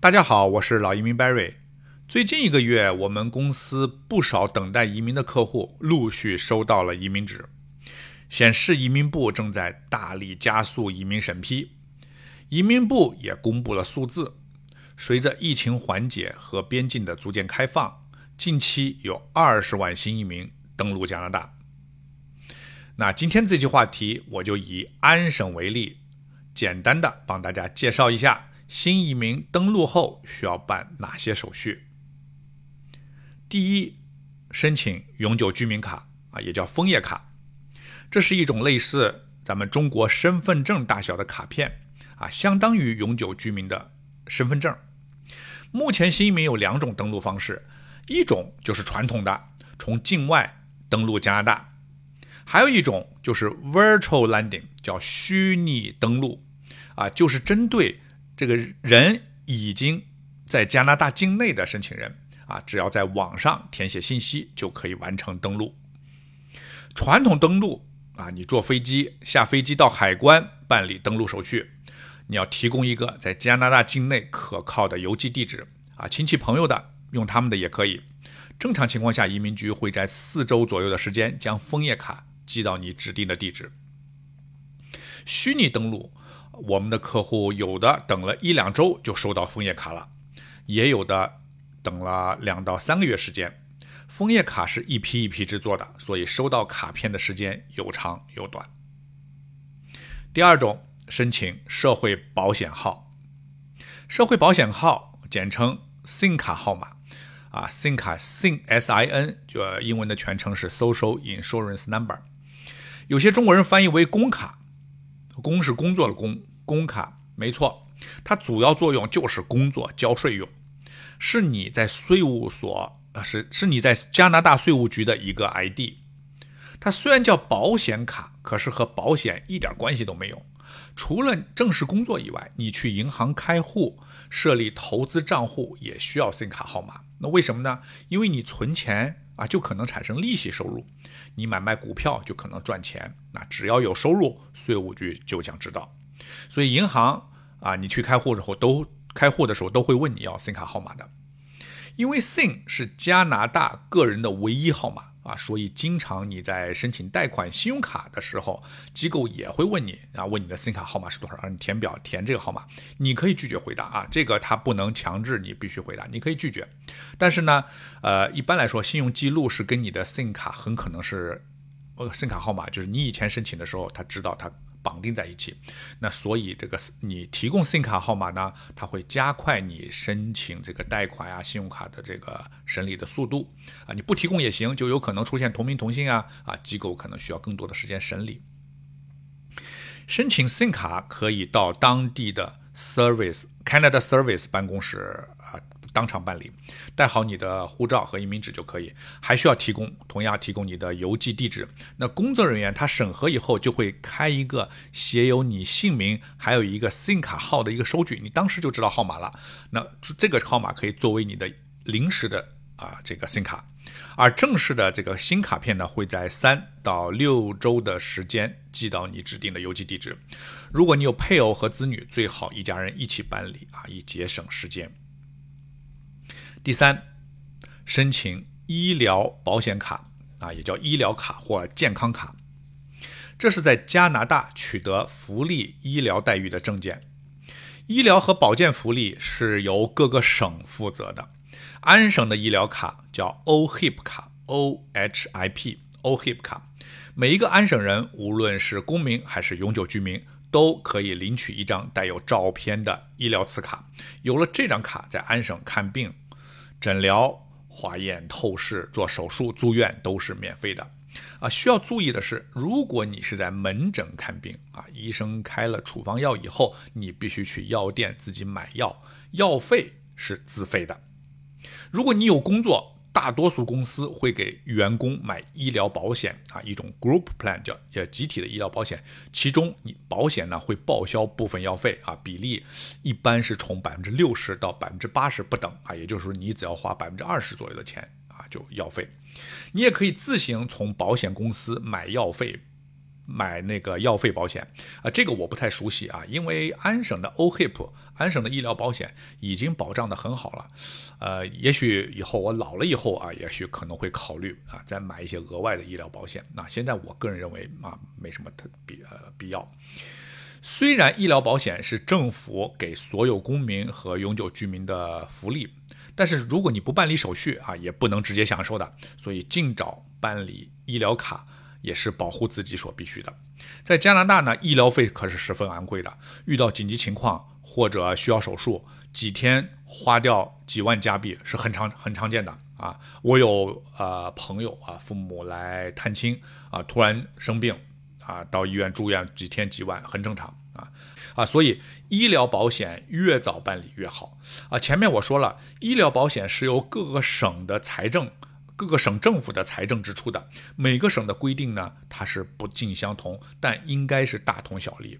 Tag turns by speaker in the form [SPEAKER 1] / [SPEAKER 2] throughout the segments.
[SPEAKER 1] 大家好，我是老移民 Barry。最近一个月，我们公司不少等待移民的客户陆续收到了移民纸，显示移民部正在大力加速移民审批。移民部也公布了数字，随着疫情缓解和边境的逐渐开放，近期有二十万新移民登陆加拿大。那今天这期话题，我就以安省为例，简单的帮大家介绍一下。新移民登陆后需要办哪些手续？第一，申请永久居民卡啊，也叫枫叶卡，这是一种类似咱们中国身份证大小的卡片啊，相当于永久居民的身份证。目前新移民有两种登陆方式，一种就是传统的从境外登陆加拿大，还有一种就是 virtual landing，叫虚拟登陆啊，就是针对。这个人已经在加拿大境内的申请人啊，只要在网上填写信息就可以完成登录。传统登陆啊，你坐飞机下飞机到海关办理登陆手续，你要提供一个在加拿大境内可靠的邮寄地址啊，亲戚朋友的用他们的也可以。正常情况下，移民局会在四周左右的时间将枫叶卡寄到你指定的地址。虚拟登陆。我们的客户有的等了一两周就收到枫叶卡了，也有的等了两到三个月时间。枫叶卡是一批一批制作的，所以收到卡片的时间有长有短。第二种，申请社会保险号，社会保险号简称 SIN 卡号码啊，SIN 卡 SIN S I N 就英文的全称是 Social Insurance Number，有些中国人翻译为工卡，工是工作的工。工卡没错，它主要作用就是工作交税用，是你在税务所啊，是是你在加拿大税务局的一个 ID。它虽然叫保险卡，可是和保险一点关系都没有。除了正式工作以外，你去银行开户、设立投资账户也需要 SIM 卡号码。那为什么呢？因为你存钱啊，就可能产生利息收入；你买卖股票就可能赚钱。那只要有收入，税务局就想知道。所以银行啊，你去开户的时候都开户的时候都会问你要 SIM 卡号码的，因为 SIM 是加拿大个人的唯一号码啊，所以经常你在申请贷款信用卡的时候，机构也会问你啊，问你的 SIM 卡号码是多少，让你填表填这个号码，你可以拒绝回答啊，这个他不能强制你必须回答，你可以拒绝。但是呢，呃，一般来说，信用记录是跟你的 SIM 卡很可能是呃 SIM 卡号码，就是你以前申请的时候，他知道他。绑定在一起，那所以这个你提供 SIM 卡号码呢，它会加快你申请这个贷款啊、信用卡的这个审理的速度啊。你不提供也行，就有可能出现同名同姓啊啊，机构可能需要更多的时间审理。申请 SIM 卡可以到当地的 Service Canada Service 办公室啊。当场办理，带好你的护照和移民纸就可以。还需要提供，同样提供你的邮寄地址。那工作人员他审核以后，就会开一个写有你姓名，还有一个 SIM 卡号的一个收据，你当时就知道号码了。那这个号码可以作为你的临时的啊这个 SIM 卡。而正式的这个新卡片呢，会在三到六周的时间寄到你指定的邮寄地址。如果你有配偶和子女，最好一家人一起办理啊，以节省时间。第三，申请医疗保险卡啊，也叫医疗卡或健康卡，这是在加拿大取得福利医疗待遇的证件。医疗和保健福利是由各个省负责的。安省的医疗卡叫 OHIP 卡，OHIP，OHIP 卡，每一个安省人，无论是公民还是永久居民，都可以领取一张带有照片的医疗磁卡。有了这张卡，在安省看病。诊疗、化验、透视、做手术、住院都是免费的啊。需要注意的是，如果你是在门诊看病啊，医生开了处方药以后，你必须去药店自己买药，药费是自费的。如果你有工作，大多数公司会给员工买医疗保险啊，一种 group plan 叫叫集体的医疗保险，其中你保险呢会报销部分药费啊，比例一般是从百分之六十到百分之八十不等啊，也就是说你只要花百分之二十左右的钱啊就药费，你也可以自行从保险公司买药费买那个药费保险啊，这个我不太熟悉啊，因为安省的 OHIP，安省的医疗保险已经保障的很好了，呃，也许以后我老了以后啊，也许可能会考虑啊，再买一些额外的医疗保险。那现在我个人认为啊，没什么特必呃必要。虽然医疗保险是政府给所有公民和永久居民的福利，但是如果你不办理手续啊，也不能直接享受的。所以尽早办理医疗卡也是保护自己所必须的。在加拿大呢，医疗费可是十分昂贵的，遇到紧急情况或者需要手术，几天花掉几万加币是很常很常见的啊。我有呃朋友啊，父母来探亲啊，突然生病。啊，到医院住院几天几万很正常啊啊，所以医疗保险越早办理越好啊。前面我说了，医疗保险是由各个省的财政、各个省政府的财政支出的，每个省的规定呢，它是不尽相同，但应该是大同小异。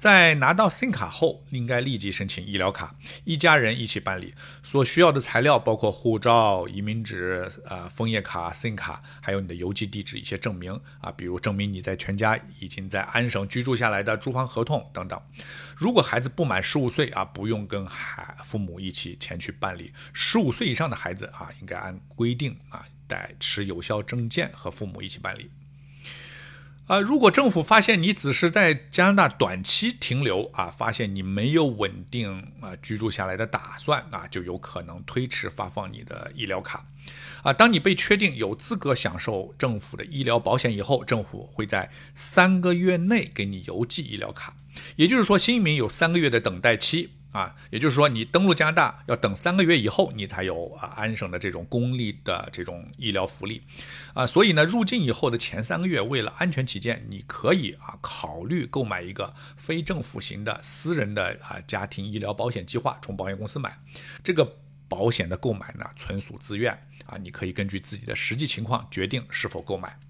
[SPEAKER 1] 在拿到 SIM 卡后，应该立即申请医疗卡，一家人一起办理。所需要的材料包括护照、移民纸、呃枫叶卡、SIM 卡，还有你的邮寄地址一些证明啊，比如证明你在全家已经在安省居住下来的住房合同等等。如果孩子不满十五岁啊，不用跟孩父母一起前去办理。十五岁以上的孩子啊，应该按规定啊，带持有效证件和父母一起办理。啊，如果政府发现你只是在加拿大短期停留啊，发现你没有稳定啊居住下来的打算啊，就有可能推迟发放你的医疗卡。啊，当你被确定有资格享受政府的医疗保险以后，政府会在三个月内给你邮寄医疗卡。也就是说，新移民有三个月的等待期。啊，也就是说，你登陆加拿大要等三个月以后，你才有啊安省的这种公立的这种医疗福利，啊，所以呢，入境以后的前三个月，为了安全起见，你可以啊考虑购买一个非政府型的私人的啊家庭医疗保险计划，从保险公司买。这个保险的购买呢，纯属自愿啊，你可以根据自己的实际情况决定是否购买。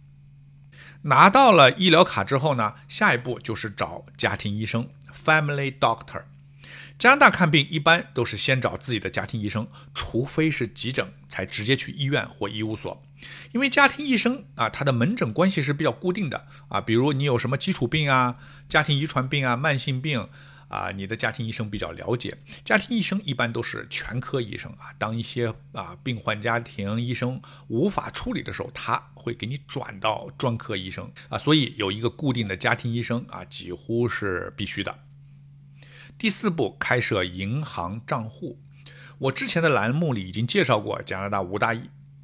[SPEAKER 1] 拿到了医疗卡之后呢，下一步就是找家庭医生 （family doctor）。加拿大看病一般都是先找自己的家庭医生，除非是急诊，才直接去医院或医务所。因为家庭医生啊，他的门诊关系是比较固定的啊。比如你有什么基础病啊、家庭遗传病啊、慢性病啊，你的家庭医生比较了解。家庭医生一般都是全科医生啊。当一些啊病患家庭医生无法处理的时候，他会给你转到专科医生啊。所以有一个固定的家庭医生啊，几乎是必须的。第四步，开设银行账户。我之前的栏目里已经介绍过加拿大五大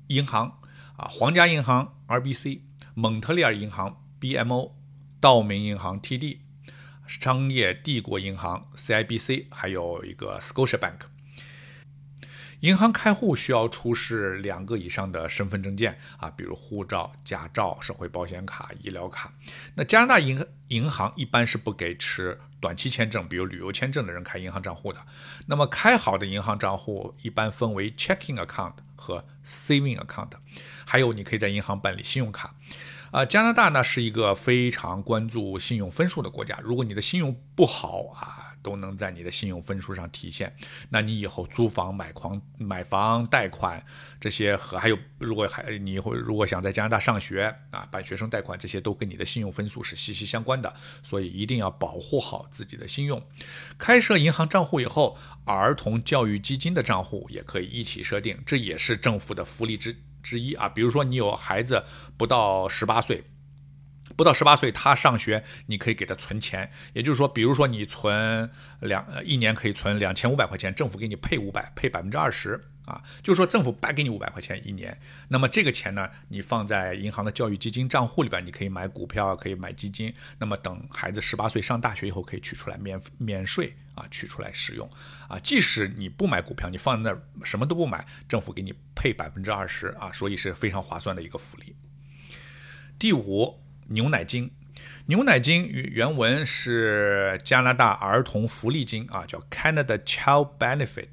[SPEAKER 1] 银行啊，皇家银行 （RBC）、蒙特利尔银行 （BMO）、道明银行 （TD）、商业帝国银行 （CIBC），还有一个 Scotiabank。银行开户需要出示两个以上的身份证件啊，比如护照、驾照、社会保险卡、医疗卡。那加拿大银银行一般是不给持短期签证，比如旅游签证的人开银行账户的。那么开好的银行账户一般分为 checking account 和 saving account，还有你可以在银行办理信用卡。啊，加拿大呢是一个非常关注信用分数的国家，如果你的信用不好啊。都能在你的信用分数上体现。那你以后租房、买房、买房贷款这些和还有，如果还你会如果想在加拿大上学啊，办学生贷款这些都跟你的信用分数是息息相关的。所以一定要保护好自己的信用。开设银行账户以后，儿童教育基金的账户也可以一起设定，这也是政府的福利之之一啊。比如说你有孩子不到十八岁。不到十八岁，他上学，你可以给他存钱。也就是说，比如说你存两一年可以存两千五百块钱，政府给你配五百，配百分之二十啊。就是说，政府白给你五百块钱一年。那么这个钱呢，你放在银行的教育基金账户里边，你可以买股票，可以买基金。那么等孩子十八岁上大学以后，可以取出来免免税啊，取出来使用啊。即使你不买股票，你放在那儿什么都不买，政府给你配百分之二十啊，所以是非常划算的一个福利。第五。牛奶金，牛奶金原原文是加拿大儿童福利金啊，叫 Canada Child Benefit，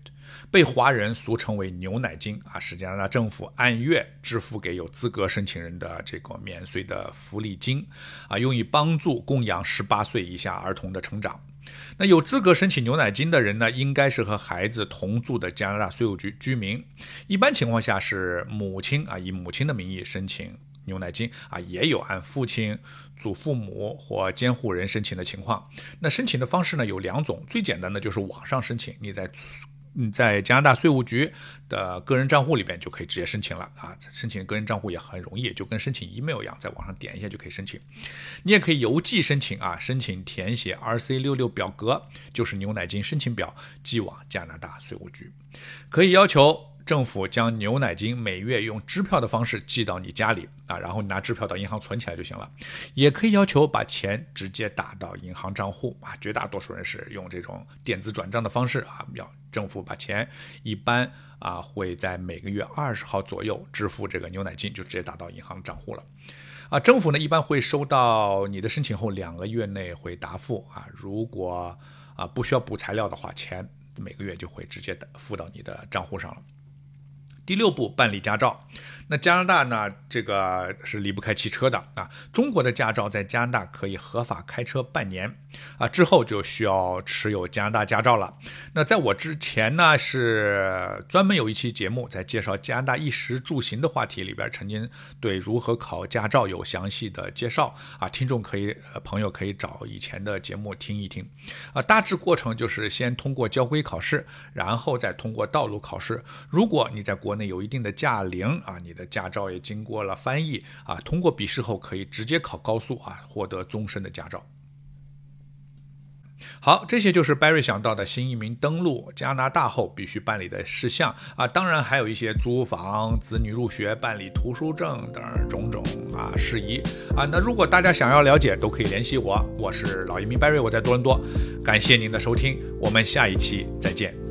[SPEAKER 1] 被华人俗称为牛奶金啊，是加拿大政府按月支付给有资格申请人的这个免税的福利金啊，用以帮助供养十八岁以下儿童的成长。那有资格申请牛奶金的人呢，应该是和孩子同住的加拿大税务局居民，一般情况下是母亲啊，以母亲的名义申请。牛奶金啊，也有按父亲、祖父母或监护人申请的情况。那申请的方式呢有两种，最简单的就是网上申请，你在。你在加拿大税务局的个人账户里边就可以直接申请了啊！申请个人账户也很容易，就跟申请 email 一样，在网上点一下就可以申请。你也可以邮寄申请啊，申请填写 RC 六六表格，就是牛奶金申请表，寄往加拿大税务局，可以要求。政府将牛奶金每月用支票的方式寄到你家里啊，然后你拿支票到银行存起来就行了。也可以要求把钱直接打到银行账户啊，绝大多数人是用这种电子转账的方式啊，要政府把钱一般啊会在每个月二十号左右支付这个牛奶金，就直接打到银行账户了。啊，政府呢一般会收到你的申请后两个月内会答复啊，如果啊不需要补材料的话，钱每个月就会直接付到你的账户上了。第六步，办理驾照。那加拿大呢？这个是离不开汽车的啊。中国的驾照在加拿大可以合法开车半年啊，之后就需要持有加拿大驾照了。那在我之前呢，是专门有一期节目在介绍加拿大衣食住行的话题里边，曾经对如何考驾照有详细的介绍啊。听众可以朋友可以找以前的节目听一听啊。大致过程就是先通过交规考试，然后再通过道路考试。如果你在国内有一定的驾龄啊，你的驾照也经过了翻译啊，通过笔试后可以直接考高速啊，获得终身的驾照。好，这些就是 Barry 想到的新移民登陆加拿大后必须办理的事项啊，当然还有一些租房、子女入学、办理图书证等种种啊事宜啊。那如果大家想要了解，都可以联系我，我是老移民 Barry，我在多伦多。感谢您的收听，我们下一期再见。